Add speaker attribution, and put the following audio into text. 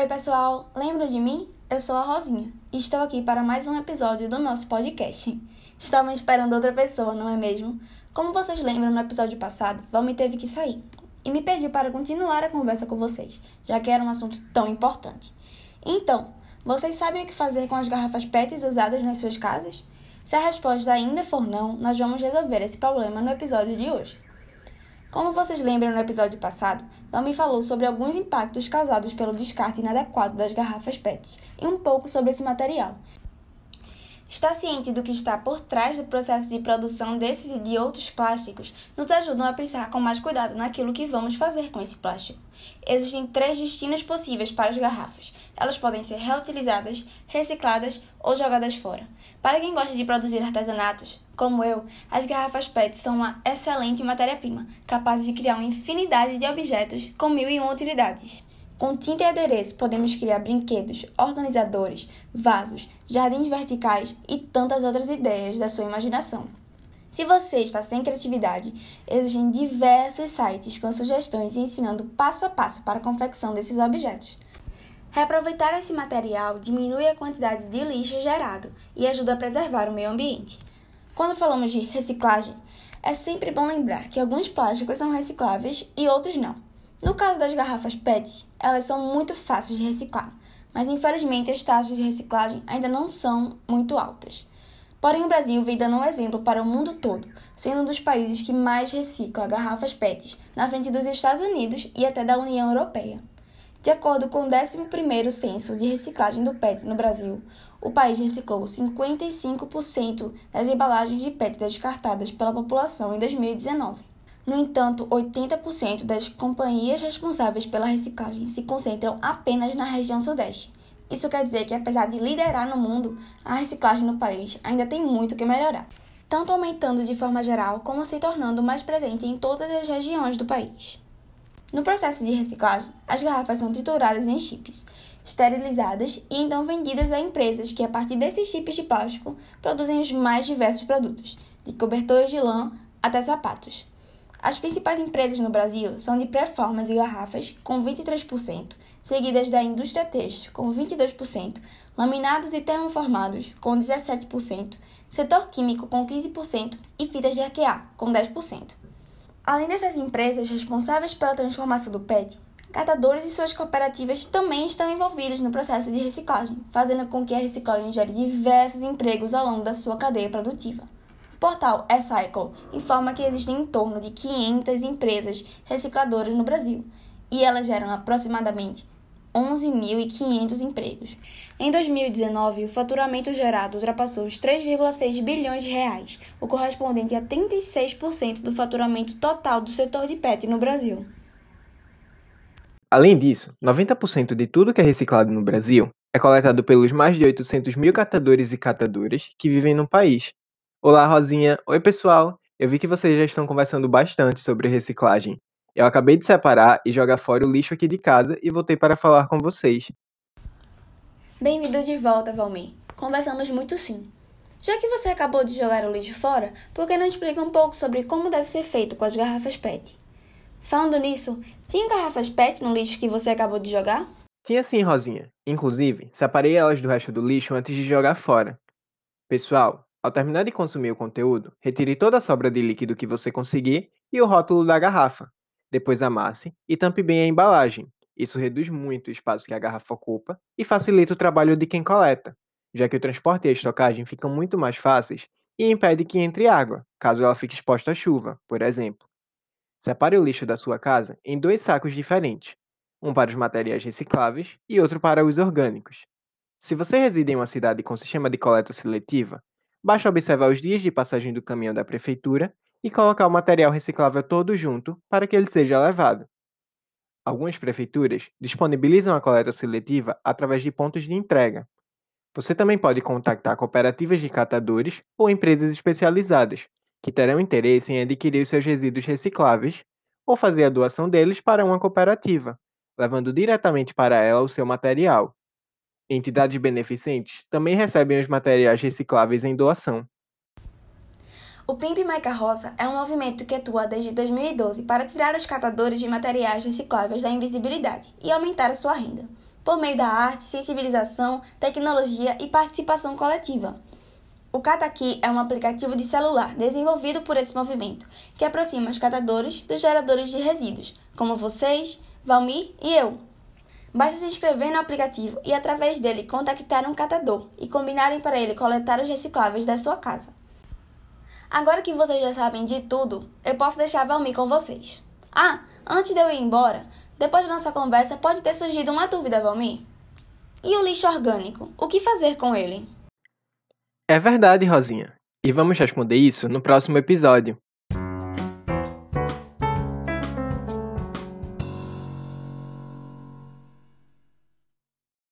Speaker 1: Oi, pessoal, lembram de mim? Eu sou a Rosinha e estou aqui para mais um episódio do nosso podcast. Estavam esperando outra pessoa, não é mesmo? Como vocês lembram, no episódio passado, Valmi teve que sair e me pediu para continuar a conversa com vocês, já que era um assunto tão importante. Então, vocês sabem o que fazer com as garrafas PET usadas nas suas casas? Se a resposta ainda for não, nós vamos resolver esse problema no episódio de hoje. Como vocês lembram no episódio passado, Valmi falou sobre alguns impactos causados pelo descarte inadequado das garrafas PET e um pouco sobre esse material. Estar ciente do que está por trás do processo de produção desses e de outros plásticos nos ajudam a pensar com mais cuidado naquilo que vamos fazer com esse plástico. Existem três destinos possíveis para as garrafas. Elas podem ser reutilizadas, recicladas ou jogadas fora. Para quem gosta de produzir artesanatos, como eu, as garrafas PET são uma excelente matéria-prima, capaz de criar uma infinidade de objetos com mil e uma utilidades. Com tinta e adereço, podemos criar brinquedos, organizadores, vasos, jardins verticais e tantas outras ideias da sua imaginação. Se você está sem criatividade, existem diversos sites com sugestões e ensinando passo a passo para a confecção desses objetos. Reaproveitar esse material diminui a quantidade de lixo gerado e ajuda a preservar o meio ambiente. Quando falamos de reciclagem, é sempre bom lembrar que alguns plásticos são recicláveis e outros não. No caso das garrafas PET, elas são muito fáceis de reciclar, mas infelizmente as taxas de reciclagem ainda não são muito altas. Porém, o Brasil vem dando um exemplo para o mundo todo, sendo um dos países que mais recicla garrafas PET, na frente dos Estados Unidos e até da União Europeia. De acordo com o 11º Censo de Reciclagem do PET no Brasil, o país reciclou 55% das embalagens de PET descartadas pela população em 2019. No entanto, 80% das companhias responsáveis pela reciclagem se concentram apenas na região Sudeste. Isso quer dizer que, apesar de liderar no mundo, a reciclagem no país ainda tem muito que melhorar, tanto aumentando de forma geral como se tornando mais presente em todas as regiões do país. No processo de reciclagem, as garrafas são trituradas em chips, esterilizadas e então vendidas a empresas que, a partir desses chips de plástico, produzem os mais diversos produtos, de cobertores de lã até sapatos. As principais empresas no Brasil são de performance e garrafas, com 23%, seguidas da indústria têxtil, com 22%, laminados e termoformados, com 17%, setor químico, com 15% e fitas de arquear, com 10%. Além dessas empresas responsáveis pela transformação do PET, catadores e suas cooperativas também estão envolvidos no processo de reciclagem, fazendo com que a reciclagem gere diversos empregos ao longo da sua cadeia produtiva portal Ecycle informa que existem em torno de 500 empresas recicladoras no Brasil e elas geram aproximadamente 11.500 empregos. Em 2019, o faturamento gerado ultrapassou os 3,6 bilhões de reais, o correspondente a 36% do faturamento total do setor de PET no Brasil.
Speaker 2: Além disso, 90% de tudo que é reciclado no Brasil é coletado pelos mais de 800 mil catadores e catadoras que vivem no país, Olá, Rosinha. Oi, pessoal. Eu vi que vocês já estão conversando bastante sobre reciclagem. Eu acabei de separar e jogar fora o lixo aqui de casa e voltei para falar com vocês.
Speaker 1: Bem-vindo de volta, Valmir. Conversamos muito sim. Já que você acabou de jogar o lixo fora, por que não explica um pouco sobre como deve ser feito com as garrafas PET? Falando nisso, tinha garrafas PET no lixo que você acabou de jogar?
Speaker 2: Tinha sim, Rosinha. Inclusive, separei elas do resto do lixo antes de jogar fora. Pessoal, ao terminar de consumir o conteúdo, retire toda a sobra de líquido que você conseguir e o rótulo da garrafa. Depois amasse e tampe bem a embalagem. Isso reduz muito o espaço que a garrafa ocupa e facilita o trabalho de quem coleta, já que o transporte e a estocagem ficam muito mais fáceis e impede que entre água, caso ela fique exposta à chuva, por exemplo. Separe o lixo da sua casa em dois sacos diferentes, um para os materiais recicláveis e outro para os orgânicos. Se você reside em uma cidade com sistema de coleta seletiva, Basta observar os dias de passagem do caminhão da prefeitura e colocar o material reciclável todo junto para que ele seja levado. Algumas prefeituras disponibilizam a coleta seletiva através de pontos de entrega. Você também pode contactar cooperativas de catadores ou empresas especializadas, que terão interesse em adquirir seus resíduos recicláveis ou fazer a doação deles para uma cooperativa, levando diretamente para ela o seu material. Entidades beneficentes também recebem os materiais recicláveis em doação.
Speaker 1: O Pimp My Carroça é um movimento que atua desde 2012 para tirar os catadores de materiais recicláveis da invisibilidade e aumentar a sua renda. por meio da arte, sensibilização, tecnologia e participação coletiva. O Cataqui é um aplicativo de celular desenvolvido por esse movimento, que aproxima os catadores dos geradores de resíduos, como vocês, Valmir e eu. Basta se inscrever no aplicativo e, através dele, contactar um catador e combinarem para ele coletar os recicláveis da sua casa. Agora que vocês já sabem de tudo, eu posso deixar Valmir com vocês. Ah, antes de eu ir embora, depois da nossa conversa pode ter surgido uma dúvida, Valmir. E o lixo orgânico? O que fazer com ele?
Speaker 2: É verdade, Rosinha. E vamos responder isso no próximo episódio.